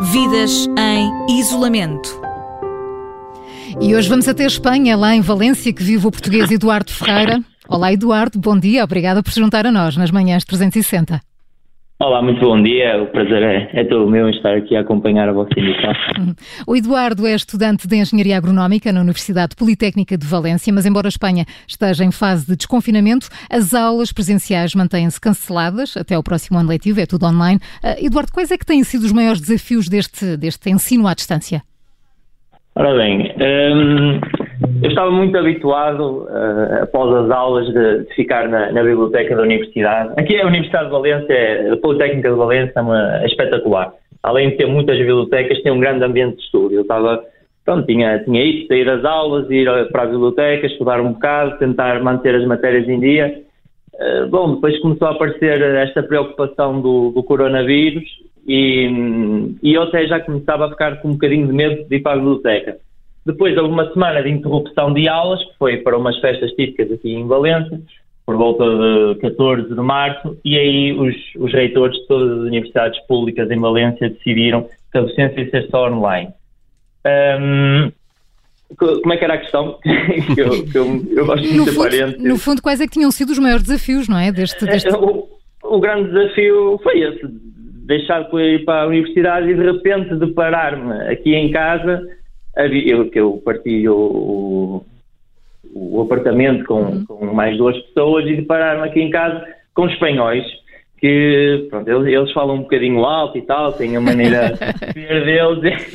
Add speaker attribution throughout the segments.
Speaker 1: Vidas em isolamento.
Speaker 2: E hoje vamos até a Espanha, lá em Valência, que vive o português Eduardo Ferreira. Olá, Eduardo, bom dia, obrigada por se juntar a nós nas manhãs 360.
Speaker 3: Olá, muito bom dia. O prazer é, é todo meu estar aqui a acompanhar a vossa emissão.
Speaker 2: O Eduardo é estudante de Engenharia Agronómica na Universidade Politécnica de Valência, mas embora a Espanha esteja em fase de desconfinamento, as aulas presenciais mantêm-se canceladas até o próximo ano letivo, é tudo online. Uh, Eduardo, quais é que têm sido os maiores desafios deste, deste ensino à distância?
Speaker 3: Ora bem, hum, eu estava muito habituado, uh, após as aulas, de, de ficar na, na, biblioteca da universidade. Aqui é a Universidade de Valência, a Politécnica de Valência é, uma, é espetacular. Além de ter muitas bibliotecas, tem um grande ambiente de estudo. Eu estava, pronto, tinha, tinha isso, sair das aulas, ir para a biblioteca, estudar um bocado, tentar manter as matérias em dia. Uh, bom, depois começou a aparecer esta preocupação do, do coronavírus e, e eu até já começava a ficar com um bocadinho de medo de ir para a biblioteca. Depois houve uma semana de interrupção de aulas, que foi para umas festas típicas aqui em Valência, por volta de 14 de março, e aí os, os reitores de todas as universidades públicas em Valência decidiram que a docência ia ser só online. Um, como é que era a questão? que eu, que eu, eu gosto de ser
Speaker 2: parente. No fundo, quais é que tinham sido os maiores desafios, não é? Deste, deste...
Speaker 3: O, o grande desafio foi esse, deixar de ir para a universidade e de repente deparar-me aqui em casa eu, que eu partilho o, o apartamento com, uhum. com, mais duas pessoas e deparar-me aqui em casa com espanhóis que pronto, eles, eles, falam um bocadinho alto e tal, têm a maneira de ser deles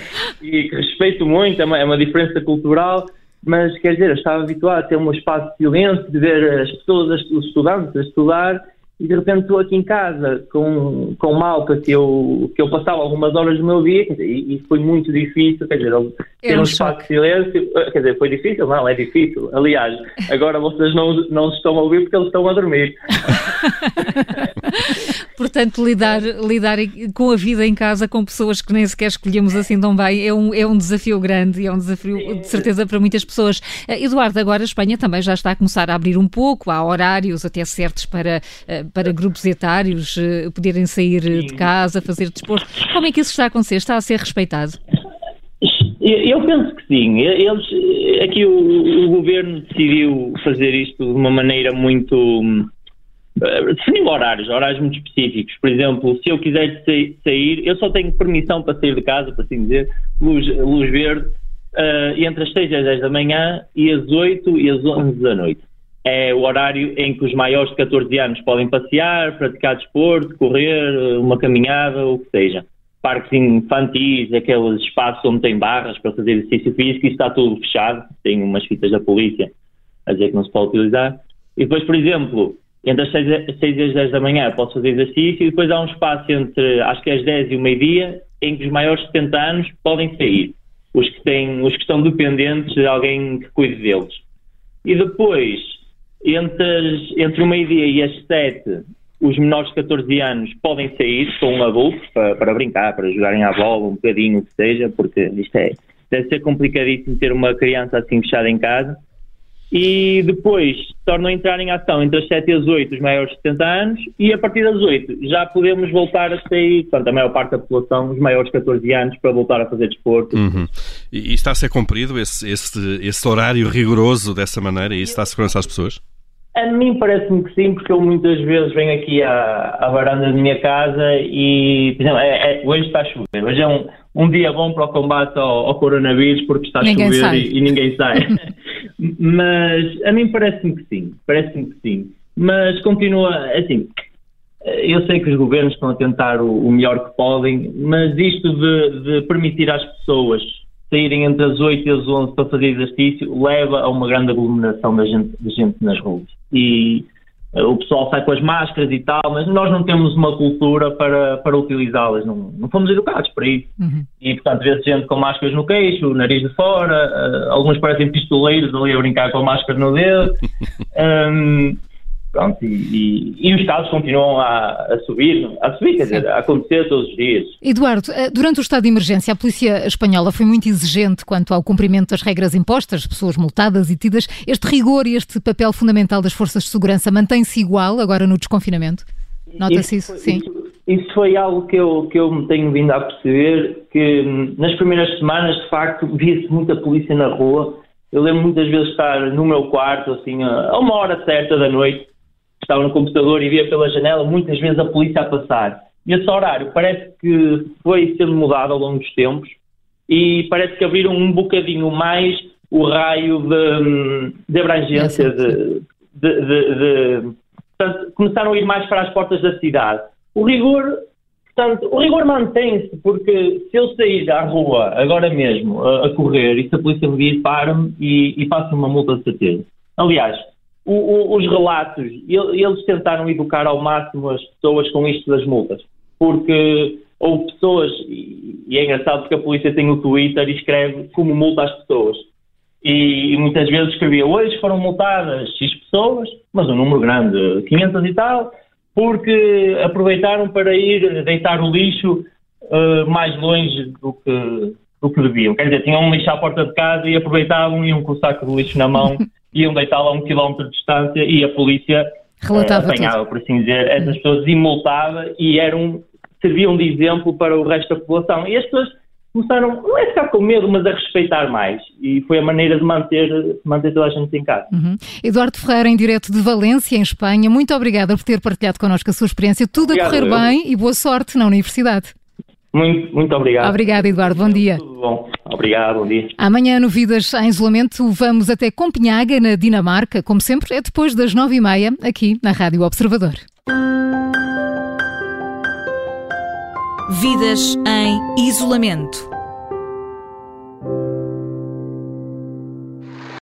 Speaker 3: e, e que respeito muito, é uma, é uma, diferença cultural, mas quer dizer, eu estava habituado a ter um espaço de silêncio, de ver as pessoas, os estudantes a estudar e de repente estou aqui em casa com, com malta que eu, que eu passava algumas horas do meu dia e, e foi muito difícil, quer dizer, ter um espaço de silêncio, eh, quer dizer, foi difícil? Não, é difícil. Aliás, agora vocês não, não estão a ouvir porque eles estão a dormir.
Speaker 2: Portanto, lidar, lidar com a vida em casa com pessoas que nem sequer escolhemos assim tão bem é um, é um desafio grande e é um desafio de certeza para muitas pessoas. Eh, Eduardo, agora a Espanha também já está a começar a abrir um pouco, há horários até certos para, eh, para grupos etários poderem sair de casa, fazer desporto. Como é que isso está a acontecer? Está a ser respeitado?
Speaker 3: Eu penso que sim. Eles, aqui o, o, governo decidiu fazer isto de uma maneira muito. Definiu horários, horários muito específicos. Por exemplo, se eu quiser sair, eu só tenho permissão para sair de casa, para assim dizer, luz, luz verde, uh, entre as 6 e as 10 da manhã e as 8 e as 11 da noite. É o horário em que os maiores de 14 anos podem passear, praticar desporto, correr, uma caminhada, o que seja parques infantis, aqueles espaços onde tem barras para fazer exercício físico, isso está tudo fechado, tem umas fitas da polícia a dizer que não se pode utilizar. E depois, por exemplo, entre as 6, e as 10 da manhã posso fazer exercício e depois há um espaço entre, acho que é as 10 e o meio-dia, em que os maiores de 70 anos podem sair. Os que, têm, os que estão dependentes de alguém que cuide deles. E depois, entre, entre o meio-dia e as 7, os menores de 14 anos podem sair com um adulto para, para, brincar, para jogarem à bola, um bocadinho, o que seja, porque isto é, deve ser complicadíssimo ter uma criança assim fechada em casa. E depois tornam a entrar em ação entre as 7 e as 8 os maiores de 70 anos e a partir das 8 já podemos voltar a sair, portanto, a maior parte da população, os maiores de 14 anos, para voltar a fazer desporto.
Speaker 4: Uhum. E, está a ser cumprido esse, esse, esse horário rigoroso dessa maneira e isso está a segurança às pessoas?
Speaker 3: A mim parece-me que sim, porque eu muitas vezes venho aqui à, à varanda da minha casa e, por exemplo, é, é, hoje está a chover. Hoje é um, um dia bom para o combate ao, ao coronavírus porque está a ninguém chover e, e, ninguém sai. Mas a mim parece-me que sim, parece-me que sim. Mas continua, assim, eu sei que os governos estão a tentar o, o melhor que podem, mas isto de, de permitir às pessoas saírem entre as 8 e as 11 para fazer exercício leva a uma grande aglomeração da gente, de gente nas ruas. E o pessoal sai com as máscaras e tal, mas nós não temos uma cultura para, para utilizá-las, não, não fomos educados para isso. Uhum. E, portanto, vê-se gente com máscaras no queixo, o nariz de fora, uh, alguns parecem pistoleiros ali a brincar com a máscara no dedo. um, Pronto, e, e, e, os casos continuam a, a, subir, a subir, quer dizer, a acontecer todos os dias.
Speaker 2: Eduardo, eh, durante o estado de emergência, a polícia espanhola foi muito exigente quanto ao cumprimento das regras impostas, pessoas multadas e tidas. Este rigor e este papel fundamental das forças de segurança mantém-se igual agora no desconfinamento? Nota-se isso, isso, sim.
Speaker 3: Isso, isso foi algo que eu, que eu me tenho vindo a perceber, que hum, nas primeiras semanas, de facto, via-se muita polícia na rua. Eu lembro muitas vezes estar no meu quarto, assim, a uma hora certa da noite, estava no computador e via pela janela muitas vezes a polícia a passar. E esse horário parece que foi sendo mudado ao longo dos tempos e parece que abriram um bocadinho mais o raio de, hum, de abrangência de, de, de, portanto, começaram a ir mais para as portas da cidade. O rigor, portanto, o rigor mantém-se, porque se eu sair à rua agora mesmo a, a correr e se a polícia me vir, para-me e, e faço uma multa de certeza. Aliás, o, o, os relatos, eles tentaram educar ao máximo as pessoas com isto das multas, porque houve pessoas, e é engraçado porque a polícia tem o Twitter e escreve como multa às pessoas. E, e, muitas vezes escrevia hoje foram multadas X pessoas, mas um número grande, 500 e tal, porque aproveitaram para ir deitar o lixo uh, mais longe do que, do que deviam. Quer dizer, tinham um lixo à porta de casa e aproveitavam, iam com o saco de lixo na mão, iam deitá-lo a um quilómetro de distância e a polícia
Speaker 2: Relatava uh,
Speaker 3: apanhava,
Speaker 2: tudo.
Speaker 3: por assim dizer, essas pessoas e multava e eram, serviam de exemplo para o resto da população. E as pessoas começaram, não é ficar com medo, mas a respeitar mais. E foi a maneira de manter, manter toda a gente em casa.
Speaker 2: Uhum. Eduardo Ferreira, em direto de Valência, em Espanha, muito obrigada por ter partilhado connosco a sua experiência. Tudo
Speaker 3: Obrigado,
Speaker 2: a correr
Speaker 3: eu.
Speaker 2: bem e boa sorte na universidade.
Speaker 3: Muito, muito obrigado.
Speaker 2: Obrigada, Eduardo. Bom dia.
Speaker 3: Tudo bom. Obrigado, bom dia.
Speaker 2: Amanhã, no Vidas em Isolamento, vamos até Copenhaga, na Dinamarca. Como sempre, é depois das nove e meia, aqui na Rádio Observador.
Speaker 1: Vidas em isolamento.